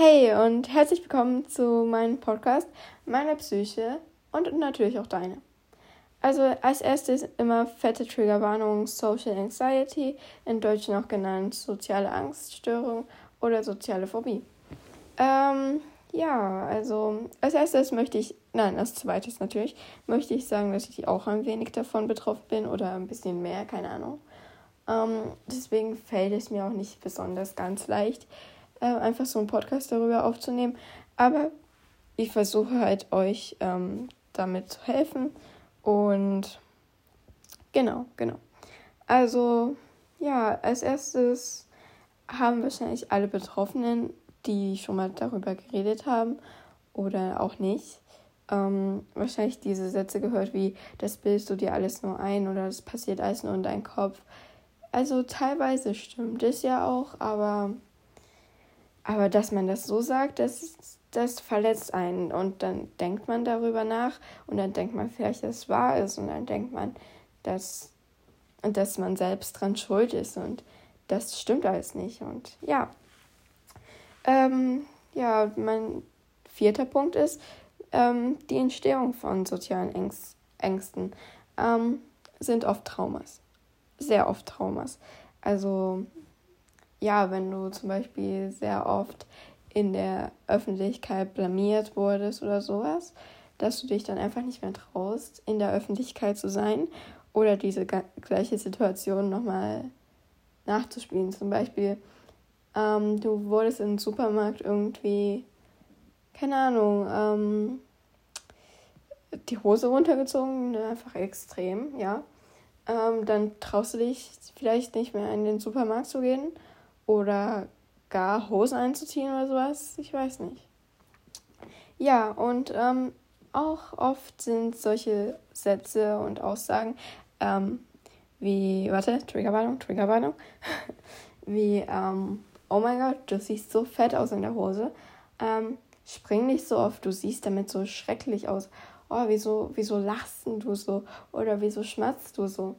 Hey und herzlich willkommen zu meinem Podcast, meiner Psyche und natürlich auch deine. Also als erstes immer fette Triggerwarnung Social Anxiety, in Deutsch noch genannt soziale Angststörung oder soziale Phobie. Ähm, ja, also als erstes möchte ich, nein, als zweites natürlich, möchte ich sagen, dass ich auch ein wenig davon betroffen bin oder ein bisschen mehr, keine Ahnung. Ähm, deswegen fällt es mir auch nicht besonders ganz leicht, äh, einfach so einen Podcast darüber aufzunehmen. Aber ich versuche halt euch ähm, damit zu helfen. Und genau, genau. Also ja, als erstes haben wahrscheinlich alle Betroffenen, die schon mal darüber geredet haben oder auch nicht, ähm, wahrscheinlich diese Sätze gehört wie, das bildest du dir alles nur ein oder das passiert alles nur in deinem Kopf. Also teilweise stimmt es ja auch, aber aber dass man das so sagt, das, das verletzt einen. Und dann denkt man darüber nach und dann denkt man vielleicht, dass es wahr ist. Und dann denkt man, dass, dass man selbst dran schuld ist. Und das stimmt alles nicht. Und ja. Ähm, ja, mein vierter Punkt ist ähm, die Entstehung von sozialen Ängst Ängsten. Ähm, sind oft Traumas. Sehr oft Traumas. Also ja, wenn du zum Beispiel sehr oft in der Öffentlichkeit blamiert wurdest oder sowas, dass du dich dann einfach nicht mehr traust, in der Öffentlichkeit zu sein oder diese gleiche Situation nochmal nachzuspielen. Zum Beispiel, ähm, du wurdest im Supermarkt irgendwie, keine Ahnung, ähm, die Hose runtergezogen, ne, einfach extrem, ja. Ähm, dann traust du dich vielleicht nicht mehr in den Supermarkt zu gehen oder gar Hosen einzuziehen oder sowas. Ich weiß nicht. Ja, und ähm, auch oft sind solche Sätze und Aussagen ähm, wie, warte, Triggerwarnung, Triggerwarnung, wie, ähm, oh mein Gott, du siehst so fett aus in der Hose. Ähm, spring nicht so oft, du siehst damit so schrecklich aus. Oh, wieso, wieso lachst du so? Oder wieso schmatzt du so?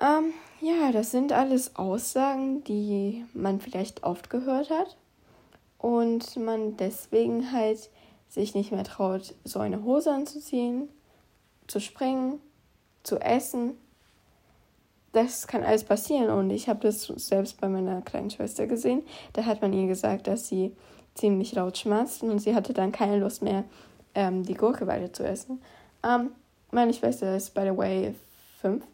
Ähm, ja, das sind alles Aussagen, die man vielleicht oft gehört hat und man deswegen halt sich nicht mehr traut, so eine Hose anzuziehen, zu springen, zu essen. Das kann alles passieren und ich habe das selbst bei meiner kleinen Schwester gesehen. Da hat man ihr gesagt, dass sie ziemlich laut schmerzt und sie hatte dann keine Lust mehr, ähm, die Gurke weiter zu essen. Ähm, meine Schwester ist, by the way, fünf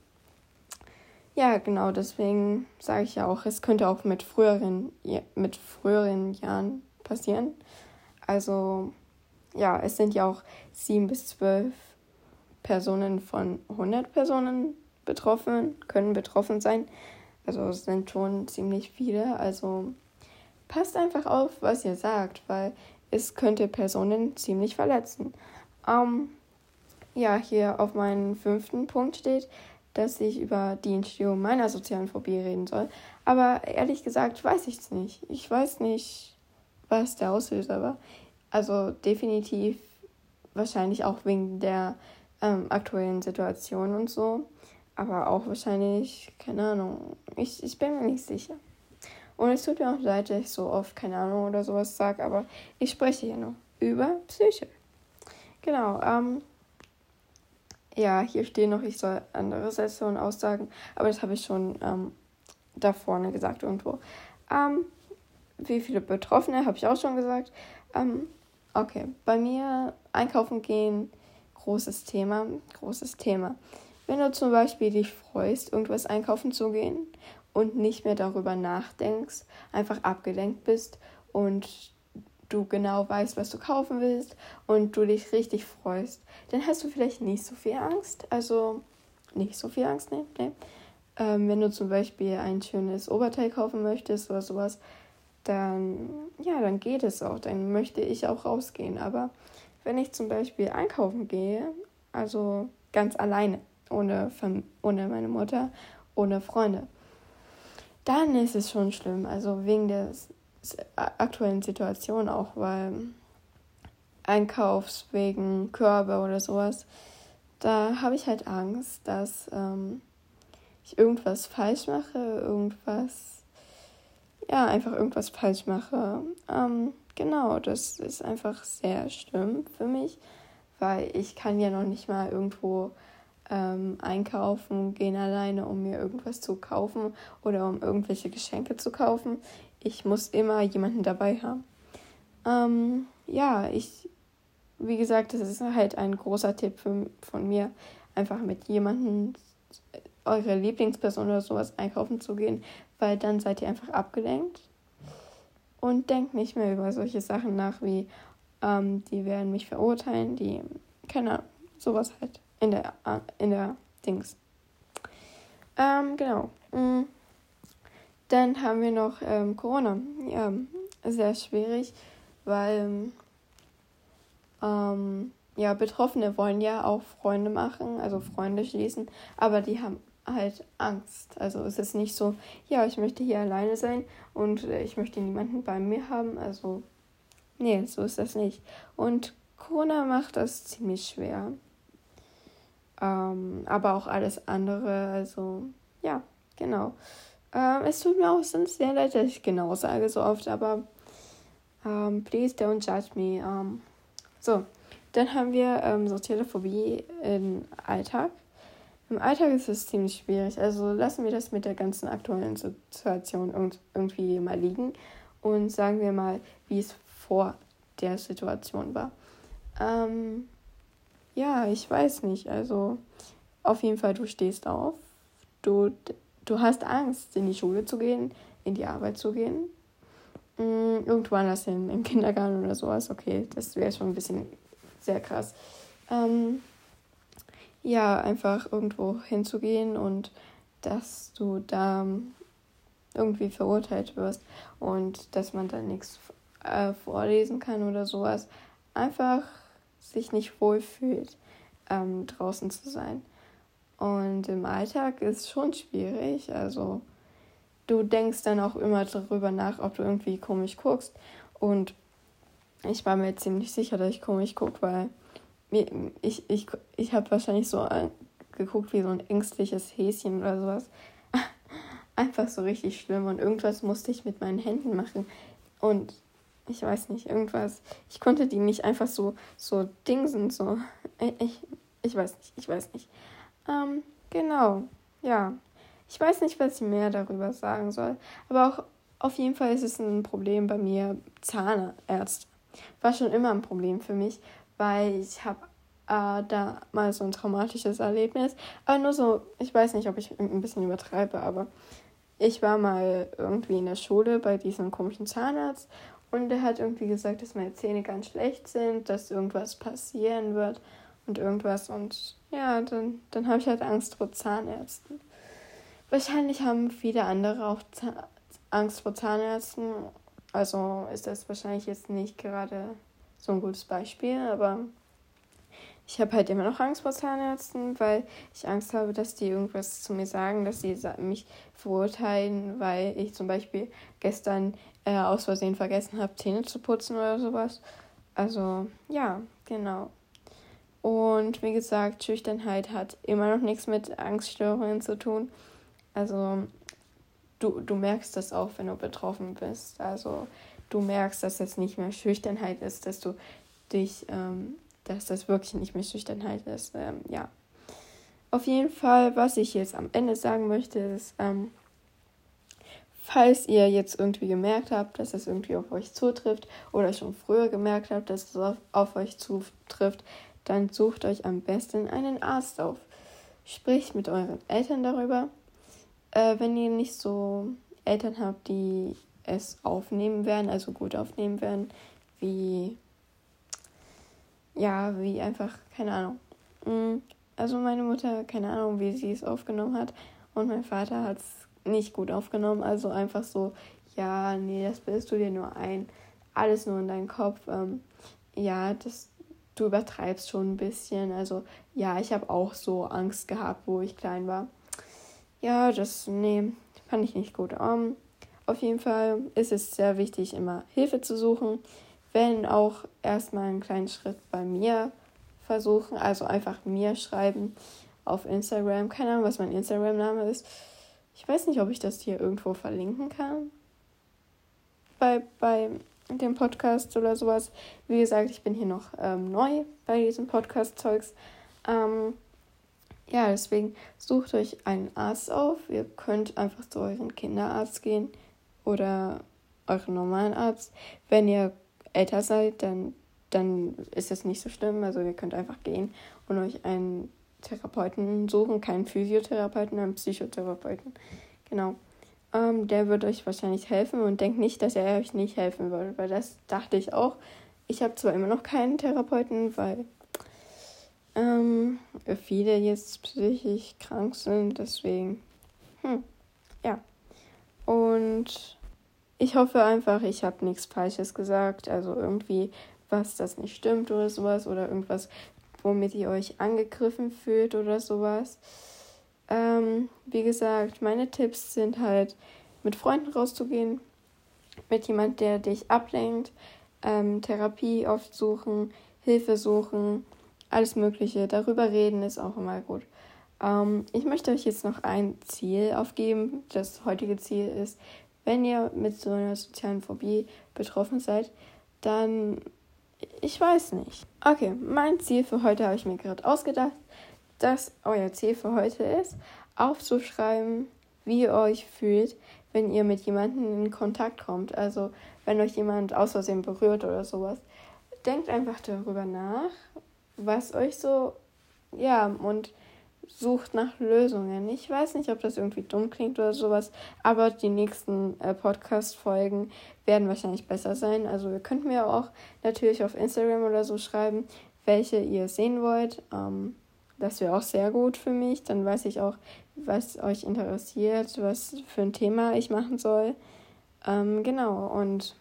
ja, genau, deswegen sage ich ja auch, es könnte auch mit früheren, mit früheren Jahren passieren. Also, ja, es sind ja auch sieben bis zwölf Personen von 100 Personen betroffen, können betroffen sein. Also es sind schon ziemlich viele. Also passt einfach auf, was ihr sagt, weil es könnte Personen ziemlich verletzen. Ähm, ja, hier auf meinem fünften Punkt steht, dass ich über die Entstehung meiner sozialen Phobie reden soll. Aber ehrlich gesagt weiß ich es nicht. Ich weiß nicht, was der Auslöser war. Also definitiv wahrscheinlich auch wegen der ähm, aktuellen Situation und so. Aber auch wahrscheinlich, keine Ahnung, ich, ich bin mir nicht sicher. Und es tut mir auch leid, dass ich so oft keine Ahnung oder sowas sage, aber ich spreche hier nur über Psyche. Genau, ähm, ja, hier stehen noch, ich soll andere Sätze und Aussagen, aber das habe ich schon ähm, da vorne gesagt irgendwo. Ähm, wie viele Betroffene, habe ich auch schon gesagt. Ähm, okay, bei mir einkaufen gehen, großes Thema, großes Thema. Wenn du zum Beispiel dich freust, irgendwas einkaufen zu gehen und nicht mehr darüber nachdenkst, einfach abgelenkt bist und du genau weißt, was du kaufen willst und du dich richtig freust, dann hast du vielleicht nicht so viel Angst. Also nicht so viel Angst, ne? nee. Ähm, wenn du zum Beispiel ein schönes Oberteil kaufen möchtest oder sowas, dann ja, dann geht es auch. Dann möchte ich auch rausgehen. Aber wenn ich zum Beispiel einkaufen gehe, also ganz alleine, ohne, ohne meine Mutter, ohne Freunde, dann ist es schon schlimm. Also wegen des aktuellen Situation auch, weil Einkaufs wegen Körbe oder sowas, da habe ich halt Angst, dass ähm, ich irgendwas falsch mache, irgendwas, ja, einfach irgendwas falsch mache. Ähm, genau, das ist einfach sehr schlimm für mich, weil ich kann ja noch nicht mal irgendwo ähm, einkaufen gehen alleine, um mir irgendwas zu kaufen oder um irgendwelche Geschenke zu kaufen. Ich muss immer jemanden dabei haben. Ähm, ja, ich, wie gesagt, das ist halt ein großer Tipp für, von mir, einfach mit jemandem eure Lieblingsperson oder sowas einkaufen zu gehen, weil dann seid ihr einfach abgelenkt und denkt nicht mehr über solche Sachen nach wie, ähm, die werden mich verurteilen, die, keine Ahnung, sowas halt in der, in der Dings. Ähm, genau. Mm. Dann haben wir noch ähm, Corona. Ja, sehr schwierig, weil ähm, ja, Betroffene wollen ja auch Freunde machen, also Freunde schließen, aber die haben halt Angst. Also es ist nicht so, ja, ich möchte hier alleine sein und äh, ich möchte niemanden bei mir haben. Also, nee, so ist das nicht. Und Corona macht das ziemlich schwer. Ähm, aber auch alles andere, also, ja, genau. Ähm, es tut mir auch sonst sehr leid, dass ich genau sage so oft, aber ähm, please don't judge me. Ähm, so, dann haben wir ähm, soziale Phobie im Alltag. Im Alltag ist es ziemlich schwierig. Also lassen wir das mit der ganzen aktuellen Situation irgendwie mal liegen und sagen wir mal, wie es vor der Situation war. Ähm, ja, ich weiß nicht. Also auf jeden Fall, du stehst auf. Du, du hast Angst, in die Schule zu gehen, in die Arbeit zu gehen. Mm, irgendwo anders hin, im Kindergarten oder sowas. Okay, das wäre schon ein bisschen sehr krass. Ähm, ja, einfach irgendwo hinzugehen und dass du da irgendwie verurteilt wirst und dass man da nichts äh, vorlesen kann oder sowas. Einfach sich nicht wohlfühlt, ähm, draußen zu sein. Und im Alltag ist schon schwierig. Also du denkst dann auch immer darüber nach, ob du irgendwie komisch guckst. Und ich war mir ziemlich sicher, dass ich komisch gucke, weil ich, ich, ich habe wahrscheinlich so geguckt wie so ein ängstliches Häschen oder sowas. Einfach so richtig schlimm und irgendwas musste ich mit meinen Händen machen. Und ich weiß nicht, irgendwas. Ich konnte die nicht einfach so, so dingsen, so. Ich, ich weiß nicht, ich weiß nicht. Ähm, genau, ja. Ich weiß nicht, was ich mehr darüber sagen soll. Aber auch auf jeden Fall ist es ein Problem bei mir, Zahnärzte. War schon immer ein Problem für mich, weil ich habe äh, da mal so ein traumatisches Erlebnis. Aber nur so, ich weiß nicht, ob ich ein bisschen übertreibe, aber ich war mal irgendwie in der Schule bei diesem komischen Zahnarzt und der hat irgendwie gesagt, dass meine Zähne ganz schlecht sind, dass irgendwas passieren wird und irgendwas. Und ja, dann, dann habe ich halt Angst vor Zahnärzten. Wahrscheinlich haben viele andere auch Angst vor Zahnärzten. Also ist das wahrscheinlich jetzt nicht gerade so ein gutes Beispiel, aber ich habe halt immer noch Angst vor Zahnärzten, weil ich Angst habe, dass die irgendwas zu mir sagen, dass sie mich verurteilen, weil ich zum Beispiel gestern äh, aus Versehen vergessen habe, Zähne zu putzen oder sowas. Also ja, genau. Und wie gesagt, Schüchternheit hat immer noch nichts mit Angststörungen zu tun. Also du, du merkst das auch, wenn du betroffen bist. Also du merkst, dass das nicht mehr Schüchternheit ist, dass du dich, ähm, dass das wirklich nicht mehr Schüchternheit ist. Ähm, ja. Auf jeden Fall, was ich jetzt am Ende sagen möchte, ist, ähm, falls ihr jetzt irgendwie gemerkt habt, dass es irgendwie auf euch zutrifft oder schon früher gemerkt habt, dass es auf, auf euch zutrifft, dann sucht euch am besten einen Arzt auf. Spricht mit euren Eltern darüber. Äh, wenn ihr nicht so Eltern habt, die es aufnehmen werden, also gut aufnehmen werden, wie, ja, wie einfach, keine Ahnung. Mm, also meine Mutter, keine Ahnung, wie sie es aufgenommen hat und mein Vater hat es nicht gut aufgenommen, also einfach so, ja, nee, das bist du dir nur ein, alles nur in deinem Kopf. Ähm, ja, das, du übertreibst schon ein bisschen. Also ja, ich habe auch so Angst gehabt, wo ich klein war. Ja, das, nee, fand ich nicht gut. Um, ähm, auf jeden Fall ist es sehr wichtig, immer Hilfe zu suchen. Wenn auch erstmal einen kleinen Schritt bei mir versuchen, also einfach mir schreiben auf Instagram. Keine Ahnung, was mein Instagram-Name ist. Ich weiß nicht, ob ich das hier irgendwo verlinken kann. bei, bei dem Podcast oder sowas. Wie gesagt, ich bin hier noch ähm, neu bei diesem Podcast-Zeugs. Ähm, ja, deswegen sucht euch einen Arzt auf. Ihr könnt einfach zu euren Kinderarzt gehen oder euren normalen Arzt. Wenn ihr älter seid, dann, dann ist das nicht so schlimm. Also ihr könnt einfach gehen und euch einen Therapeuten suchen, keinen Physiotherapeuten, einen Psychotherapeuten. Genau. Ähm, der wird euch wahrscheinlich helfen und denkt nicht, dass er euch nicht helfen will, weil das dachte ich auch. Ich habe zwar immer noch keinen Therapeuten, weil ähm, viele jetzt psychisch krank sind, deswegen, hm, ja. Und ich hoffe einfach, ich habe nichts Falsches gesagt, also irgendwie was, das nicht stimmt oder sowas oder irgendwas, womit ihr euch angegriffen fühlt oder sowas. Ähm, wie gesagt, meine Tipps sind halt, mit Freunden rauszugehen, mit jemand, der dich ablenkt, ähm, Therapie aufsuchen, Hilfe suchen, alles Mögliche. Darüber reden ist auch immer gut. Ähm, ich möchte euch jetzt noch ein Ziel aufgeben. Das heutige Ziel ist, wenn ihr mit so einer sozialen Phobie betroffen seid, dann ich weiß nicht. Okay, mein Ziel für heute habe ich mir gerade ausgedacht, dass euer Ziel für heute ist, aufzuschreiben, wie ihr euch fühlt, wenn ihr mit jemandem in Kontakt kommt. Also wenn euch jemand aus Versehen berührt oder sowas. Denkt einfach darüber nach, was euch so, ja, und sucht nach Lösungen. Ich weiß nicht, ob das irgendwie dumm klingt oder sowas, aber die nächsten äh, Podcast-Folgen werden wahrscheinlich besser sein. Also ihr könnt mir auch natürlich auf Instagram oder so schreiben, welche ihr sehen wollt. Ähm, das wäre auch sehr gut für mich. Dann weiß ich auch, was euch interessiert, was für ein Thema ich machen soll. Ähm, genau, und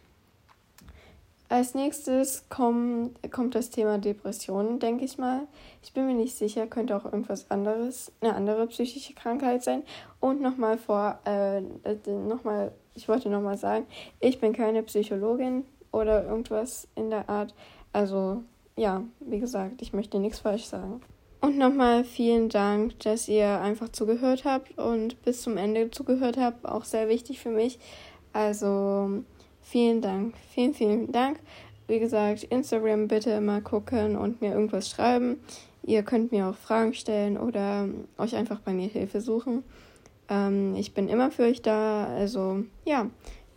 als nächstes komm, kommt das Thema Depressionen, denke ich mal. Ich bin mir nicht sicher, könnte auch irgendwas anderes, eine andere psychische Krankheit sein. Und nochmal vor, äh, nochmal, ich wollte nochmal sagen, ich bin keine Psychologin oder irgendwas in der Art. Also, ja, wie gesagt, ich möchte nichts falsch sagen. Und nochmal vielen Dank, dass ihr einfach zugehört habt und bis zum Ende zugehört habt. Auch sehr wichtig für mich. Also, Vielen Dank, vielen, vielen Dank. Wie gesagt, Instagram bitte immer gucken und mir irgendwas schreiben. Ihr könnt mir auch Fragen stellen oder euch einfach bei mir Hilfe suchen. Ähm, ich bin immer für euch da. Also ja,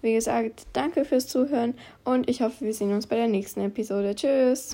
wie gesagt, danke fürs Zuhören und ich hoffe, wir sehen uns bei der nächsten Episode. Tschüss.